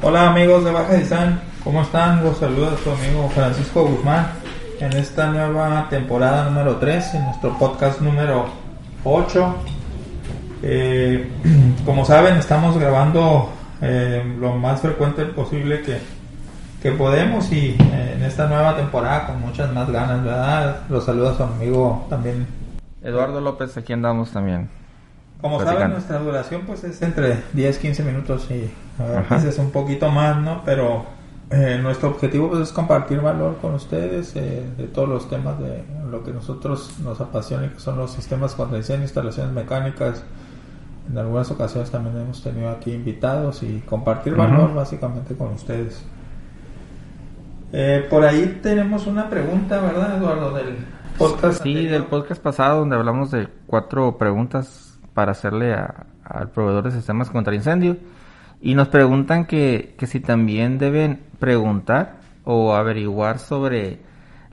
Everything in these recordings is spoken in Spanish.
Hola amigos de Baja Design, ¿cómo están? Los saluda su amigo Francisco Guzmán en esta nueva temporada número 3, en nuestro podcast número 8. Eh, como saben, estamos grabando eh, lo más frecuente posible que, que podemos y eh, en esta nueva temporada con muchas más ganas, ¿verdad? Los saluda su amigo también. Eduardo López, aquí andamos también. Como saben, nuestra duración pues es entre 10, 15 minutos y a veces un poquito más, ¿no? Pero eh, nuestro objetivo pues, es compartir valor con ustedes eh, de todos los temas de lo que nosotros nos apasiona, que son los sistemas contra incendio, instalaciones mecánicas. En algunas ocasiones también hemos tenido aquí invitados y compartir valor básicamente con ustedes. Eh, por ahí tenemos una pregunta, ¿verdad, Eduardo? Del podcast. Sí, del podcast pasado donde hablamos de cuatro preguntas para hacerle al proveedor de sistemas contra incendio. Y nos preguntan que, si también deben preguntar o averiguar sobre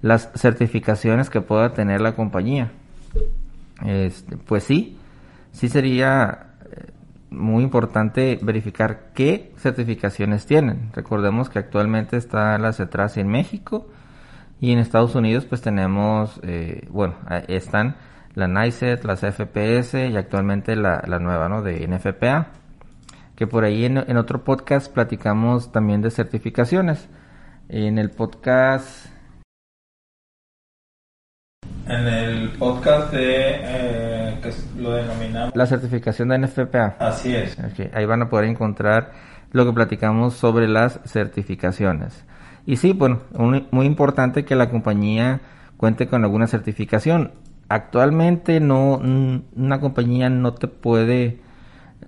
las certificaciones que pueda tener la compañía. Este, pues sí, sí sería eh, muy importante verificar qué certificaciones tienen. Recordemos que actualmente está la CETRAS en México y en Estados Unidos pues tenemos, eh, bueno, están la NICET, las FPS y actualmente la, nueva, ¿no? De NFPA. Que por ahí en, otro podcast platicamos también de certificaciones. En el podcast... En el podcast de... Eh, que lo denominamos... La certificación de NFPA. Así es. Ahí van a poder encontrar lo que platicamos sobre las certificaciones. Y sí, bueno, muy importante que la compañía cuente con alguna certificación actualmente no una compañía no te puede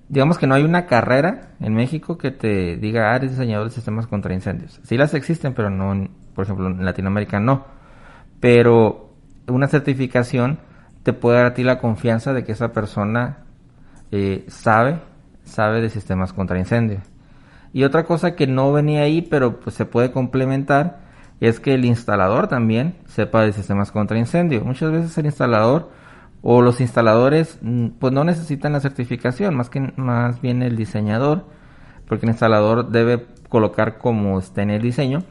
digamos que no hay una carrera en México que te diga ah, eres diseñador de sistemas contra incendios sí las existen pero no por ejemplo en Latinoamérica no. Pero una certificación te puede dar a ti la confianza de que esa persona eh, sabe sabe de sistemas contra incendios y otra cosa que no venía ahí pero pues se puede complementar es que el instalador también sepa de sistemas contra incendio. Muchas veces el instalador o los instaladores mm, pues no necesitan la certificación, más que más bien el diseñador, porque el instalador debe colocar como está en el diseño,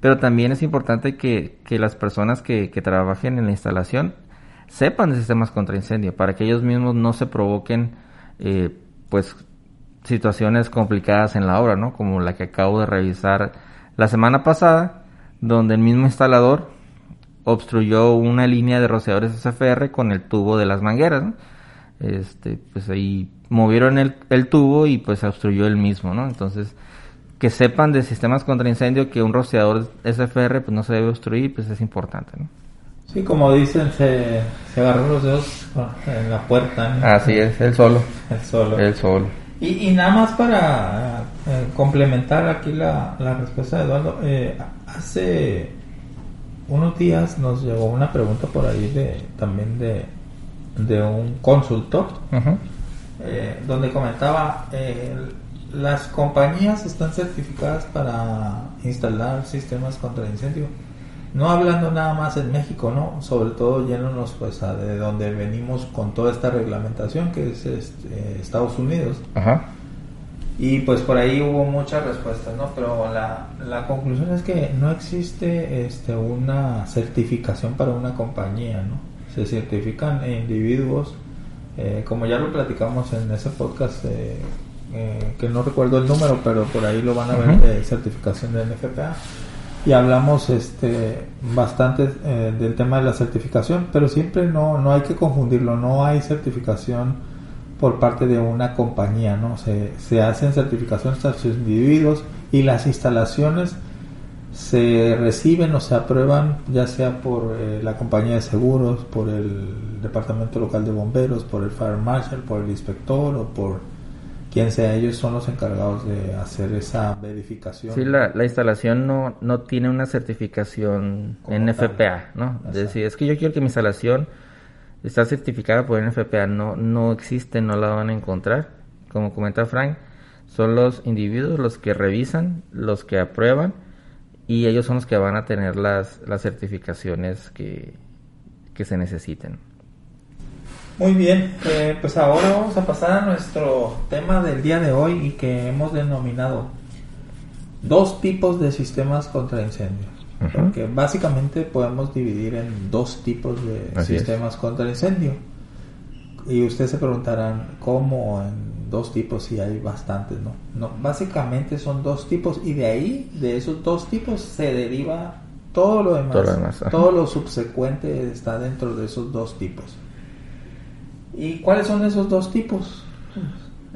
pero también es importante que, las personas que, trabajen en la instalación sepan de sistemas contra incendio, para que ellos mismos no se provoquen eh, pues situaciones complicadas en la obra, ¿no? Como la que acabo de revisar la semana pasada, donde el mismo instalador obstruyó una línea de rociadores SFR con el tubo de las mangueras. Este, pues ahí movieron el, el, tubo y pues obstruyó el mismo, ¿no? Entonces, que sepan de sistemas contra incendio que un rociador SFR pues no se debe obstruir, pues es importante, ¿no? Sí, como dicen, se, se agarró los dedos en la puerta. Así es, el solo. El solo. El solo. Y, y nada más para eh, complementar aquí la, la respuesta de Eduardo, eh, hace unos días nos llegó una pregunta por ahí de también de, de un consultor eh, donde comentaba las compañías están certificadas para instalar sistemas contra incendio no hablando nada más en México, ¿no? Sobre todo yéndonos pues a de donde venimos con toda esta reglamentación que es este, Estados Unidos. Ajá. Y pues por ahí hubo muchas respuestas, ¿no? Pero la, la conclusión es que no existe este, una certificación para una compañía, ¿no? Se certifican individuos, eh, como ya lo platicamos en ese podcast, eh, eh, que no recuerdo el número, pero por ahí lo van a ver de certificación de NFPA y hablamos este bastante eh, del tema de la certificación, pero siempre no, no hay que confundirlo, no hay certificación por parte de una compañía, ¿no? Se, se hacen certificaciones a sus individuos y las instalaciones se reciben o se aprueban ya sea por eh, la compañía de seguros, por el departamento local de bomberos, por el fire marshal, por el inspector o por quien sea, ellos son los encargados de hacer esa verificación. Sí, la, la instalación no, no tiene una certificación NFPA, ¿no? Es decir, es que yo quiero que mi instalación está certificada por NFPA, no, no existe, no la van a encontrar. Como comenta Frank, son los individuos los que revisan, los que aprueban y ellos son los que van a tener las, las certificaciones que, que se necesiten. Muy bien, eh, pues ahora vamos a pasar a nuestro tema del día de hoy y que hemos denominado dos tipos de sistemas contra incendio. Porque básicamente podemos dividir en dos tipos de sistemas contra incendio. Y ustedes se preguntarán cómo en dos tipos si hay bastantes, ¿no? No, básicamente son dos tipos y de ahí, de esos dos tipos, se deriva todo lo demás. Todo lo, subsecuente está dentro de esos dos tipos. ¿Y cuáles son esos dos tipos?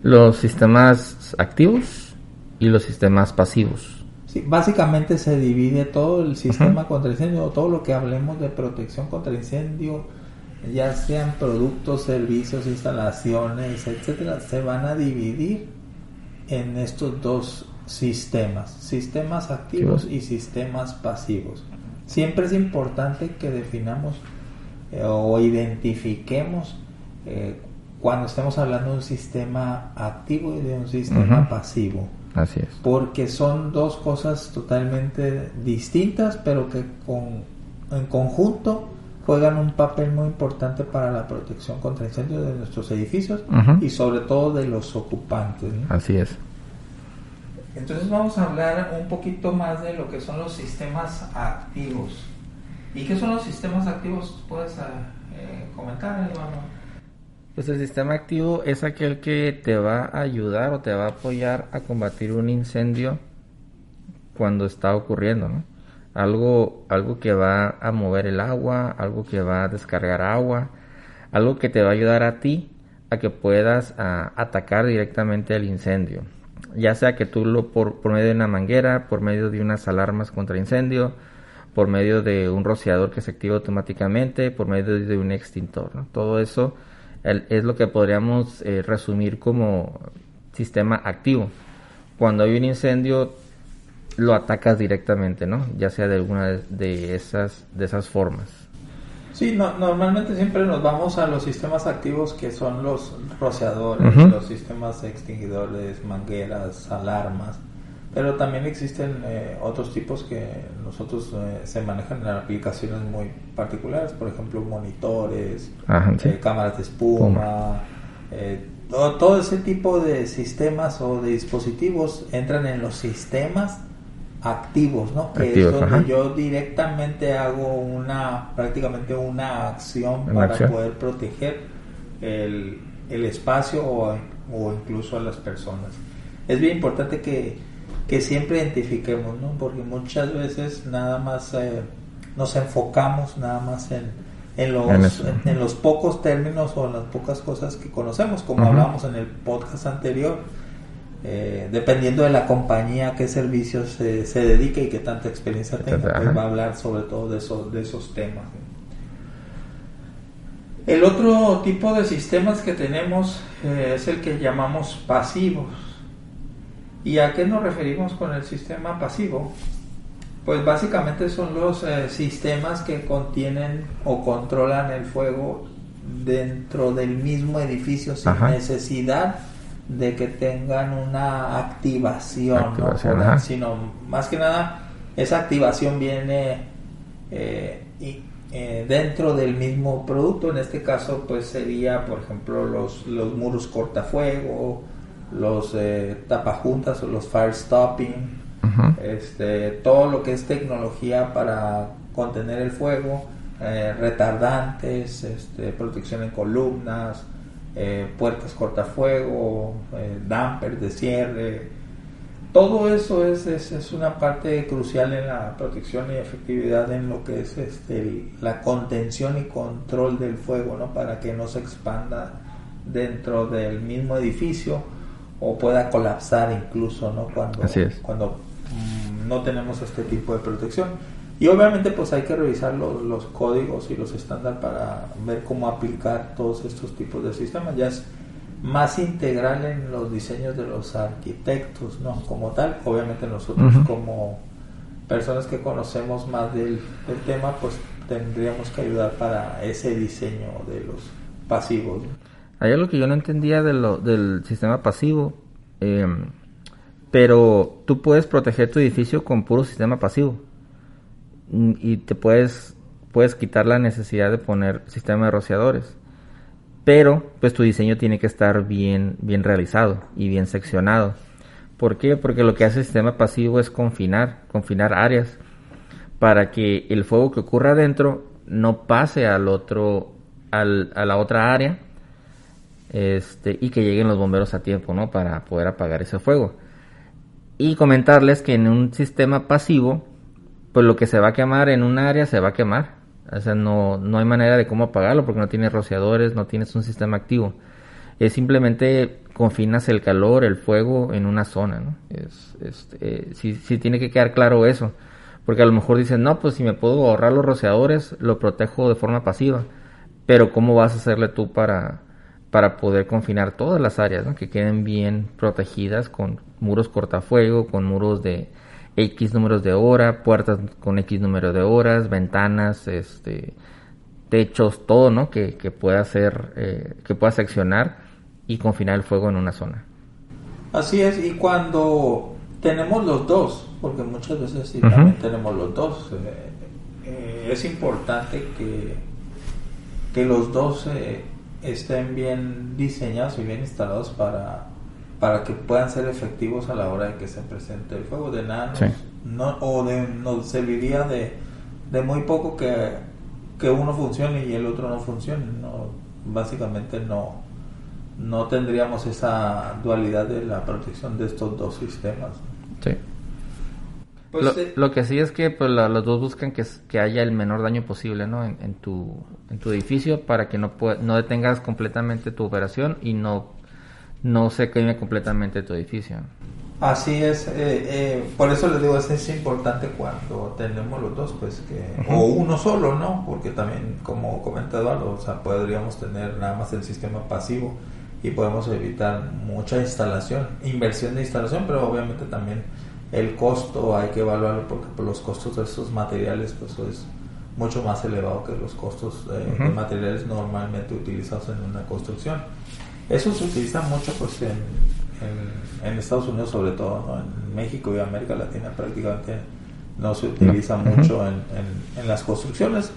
Los sistemas activos y los sistemas pasivos. Sí, básicamente se divide todo el sistema contra incendio, todo lo que hablemos de protección contra incendio, ya sean productos, servicios, instalaciones, etcétera, se van a dividir en estos dos sistemas, sistemas activos y sistemas pasivos. Siempre es importante que definamos eh, o identifiquemos eh, cuando estemos hablando de un sistema activo y de un sistema pasivo. Así es. Porque son dos cosas totalmente distintas, pero que con, en conjunto juegan un papel muy importante para la protección contra incendios de nuestros edificios y sobre todo de los ocupantes. Así es. Entonces vamos a hablar un poquito más de lo que son los sistemas activos. ¿Y qué son los sistemas activos? ¿Puedes eh, comentar, hermano? Pues el sistema activo es aquel que te va a ayudar o te va a apoyar a combatir un incendio cuando está ocurriendo, ¿no? algo, algo que va a mover el agua, algo que va a descargar agua, algo que te va a ayudar a ti a que puedas atacar directamente el incendio. Ya sea que tú lo por, por, medio de una manguera, por medio de unas alarmas contra incendio, por medio de un rociador que se activa automáticamente, por medio de un extintor. Todo eso es lo que podríamos eh, resumir como sistema activo. Cuando hay un incendio, lo atacas directamente, ¿no? Ya sea de alguna de esas, de esas formas. Sí, no, normalmente siempre nos vamos a los sistemas activos que son los rociadores, los sistemas extinguidores, mangueras, alarmas, pero también existen eh, otros tipos que nosotros eh, se manejan en aplicaciones muy particulares, por ejemplo monitores, eh, cámaras de espuma, todo, todo, ese tipo de sistemas o de dispositivos entran en los sistemas activos, ¿no? Que es donde yo directamente hago una, prácticamente una acción para poder proteger el, el espacio o, o, incluso a las personas. Es bien importante que, que siempre identifiquemos, ¿no? Porque muchas veces nada más eh, nos enfocamos nada más en, en los, en, los pocos términos o en las pocas cosas que conocemos, como hablábamos en el podcast anterior eh, dependiendo de la compañía, qué servicios se, se dedique y qué tanta experiencia tenga, pues va a hablar sobre todo de, esos, de esos temas. El otro tipo de sistemas que tenemos eh, es el que llamamos pasivos. ¿Y a qué nos referimos con el sistema pasivo? Pues básicamente son los eh, sistemas que contienen o controlan el fuego dentro del mismo edificio sin necesidad de que tengan una activación, sino más que nada esa activación viene eh, y, eh, dentro del mismo producto, en este caso pues sería por ejemplo los, los muros cortafuego, los eh, tapajuntas o los fire stopping, este, todo lo que es tecnología para contener el fuego, retardantes, este, protección en columnas, eh, puertas cortafuego, eh, dampers de cierre. Todo eso es, es, una parte crucial en la protección y efectividad en lo que es este, la contención y control del fuego, ¿no? para que no se expanda dentro del mismo edificio o pueda colapsar incluso ¿no? cuando, cuando mm, no tenemos este tipo de protección. Y obviamente pues hay que revisar los, los códigos y los estándares para ver cómo aplicar todos estos tipos de sistemas. Ya es más integral en los diseños de los arquitectos, ¿no? Como tal, obviamente nosotros como personas que conocemos más del, tema, pues tendríamos que ayudar para ese diseño de los pasivos. Hay algo que yo no entendía de del sistema pasivo, em, pero tú puedes proteger tu edificio con puro sistema pasivo y te puedes, puedes quitar la necesidad de poner sistema de rociadores. Pero pues tu diseño tiene que estar bien, bien realizado y bien seccionado. ¿Por qué? Porque lo que hace el sistema pasivo es confinar, confinar áreas para que el fuego que ocurra adentro no pase al otro, al, a la otra área este, y que lleguen los bomberos a tiempo, ¿no? Para poder apagar ese fuego. Y comentarles que en un sistema pasivo, pues lo que se va a quemar en un área se va a quemar. O sea, no, no hay manera de cómo apagarlo porque no tienes rociadores, no tienes un sistema activo. Es simplemente confinas el calor, el fuego en una zona, ¿no? Es, eh, sí, tiene que quedar claro eso. Porque a lo mejor dicen, no, pues si me puedo ahorrar los rociadores, lo protejo de forma pasiva. Pero ¿cómo vas a hacerle tú para, para poder confinar todas las áreas, ¿no? que queden bien protegidas con muros cortafuego, con muros de X números de hora, puertas con X número de horas, ventanas, este, techos, todo, ¿no? Que, pueda ser, eh, que pueda seccionar y confinar el fuego en una zona. Así es, y cuando tenemos los dos, porque muchas veces sí también tenemos los dos, eh, eh, es importante que, que los dos estén bien diseñados y bien instalados para, para que puedan ser efectivos a la hora de que se presente el fuego. De nada, no, o de, nos serviría de, de muy poco que, que uno funcione y el otro no funcione. No, básicamente no, no tendríamos esa dualidad de la protección de estos dos sistemas. Sí. Pues lo, que sí es que pues, los dos buscan que, que, haya el menor daño posible ¿no? en, tu, en tu edificio para que no, no detengas completamente tu operación y no, no se queme completamente tu edificio. Así es, eh, eh, por eso les digo, es, importante cuando tenemos los dos, pues que, o uno solo, ¿no? Porque también, como comenta Eduardo, o sea, podríamos tener nada más el sistema pasivo y podemos evitar mucha instalación, inversión de instalación, pero obviamente también el costo hay que evaluarlo porque pues, los costos de esos materiales pues es mucho más elevado que los costos de, materiales normalmente utilizados en una construcción. Eso se utiliza mucho pues en, en, Estados Unidos sobre todo, en México y América Latina prácticamente no se utiliza mucho en, en, las construcciones.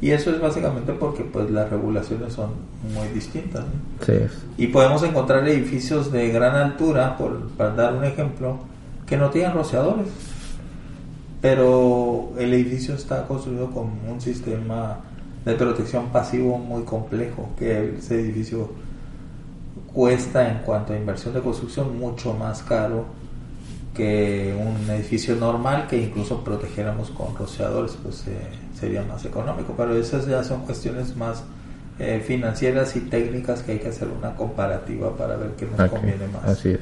Y eso es básicamente porque pues las regulaciones son muy distintas. Y podemos encontrar edificios de gran altura, por, para dar un ejemplo, que no tienen rociadores. Pero el edificio está construido con un sistema de protección pasivo muy complejo, que ese edificio cuesta en cuanto a inversión de construcción mucho más caro que un edificio normal que incluso protegiéramos con rociadores, pues eh, sería más económico. Pero esas ya son cuestiones más eh, financieras y técnicas que hay que hacer una comparativa para ver qué nos conviene más. Así es.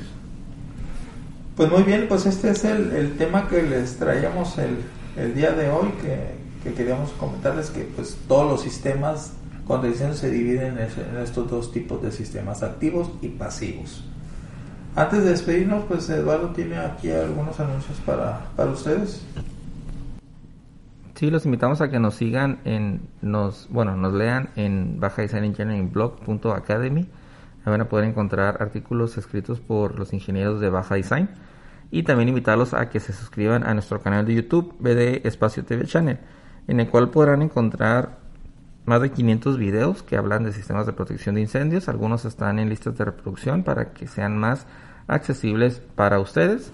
Pues muy bien, pues este es el, el tema que les traíamos el, el día de hoy, que, que, queríamos comentarles que pues todos los sistemas con se dividen en, estos dos tipos de sistemas, activos y pasivos. Antes de despedirnos, pues Eduardo tiene aquí algunos anuncios para, para ustedes. Sí, los invitamos a que nos sigan en, nos, bueno, nos lean en Baja Design Engineering Blog.academy van a poder encontrar artículos escritos por los ingenieros de Baja Design y también invitarlos a que se suscriban a nuestro canal de YouTube BD Espacio TV Channel, en el cual podrán encontrar más de 500 videos que hablan de sistemas de protección de incendios. Algunos están en listas de reproducción para que sean más accesibles para ustedes.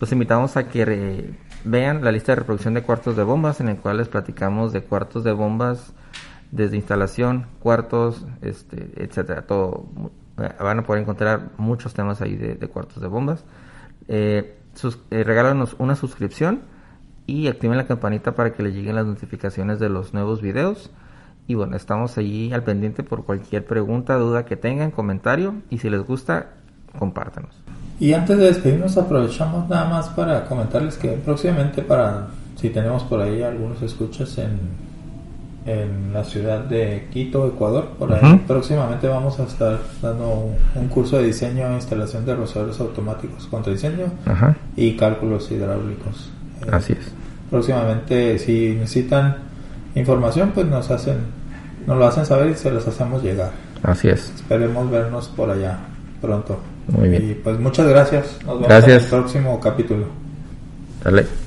Los invitamos a que vean la lista de reproducción de cuartos de bombas, en el cual les platicamos de cuartos de bombas desde instalación, cuartos, este, etcétera, todo eh, van a poder encontrar muchos temas ahí de, cuartos de bombas. Eh, eh, regálanos una suscripción y activen la campanita para que les lleguen las notificaciones de los nuevos videos. Y bueno, estamos ahí al pendiente por cualquier pregunta, duda que tengan, comentario. Y si les gusta, compártanos. Y antes de despedirnos, aprovechamos nada más para comentarles que próximamente, para si tenemos por ahí algunos escuchas en en la ciudad de Quito, Ecuador. Por ahí próximamente vamos a estar dando un, curso de diseño e instalación de rociadores automáticos contra diseño y cálculos hidráulicos. Eh, Así es. Próximamente, si necesitan información, pues nos hacen, nos lo hacen saber y se los hacemos llegar. Así es. Esperemos vernos por allá pronto. Muy bien. Y pues muchas gracias. Nos vemos en el próximo capítulo. Dale.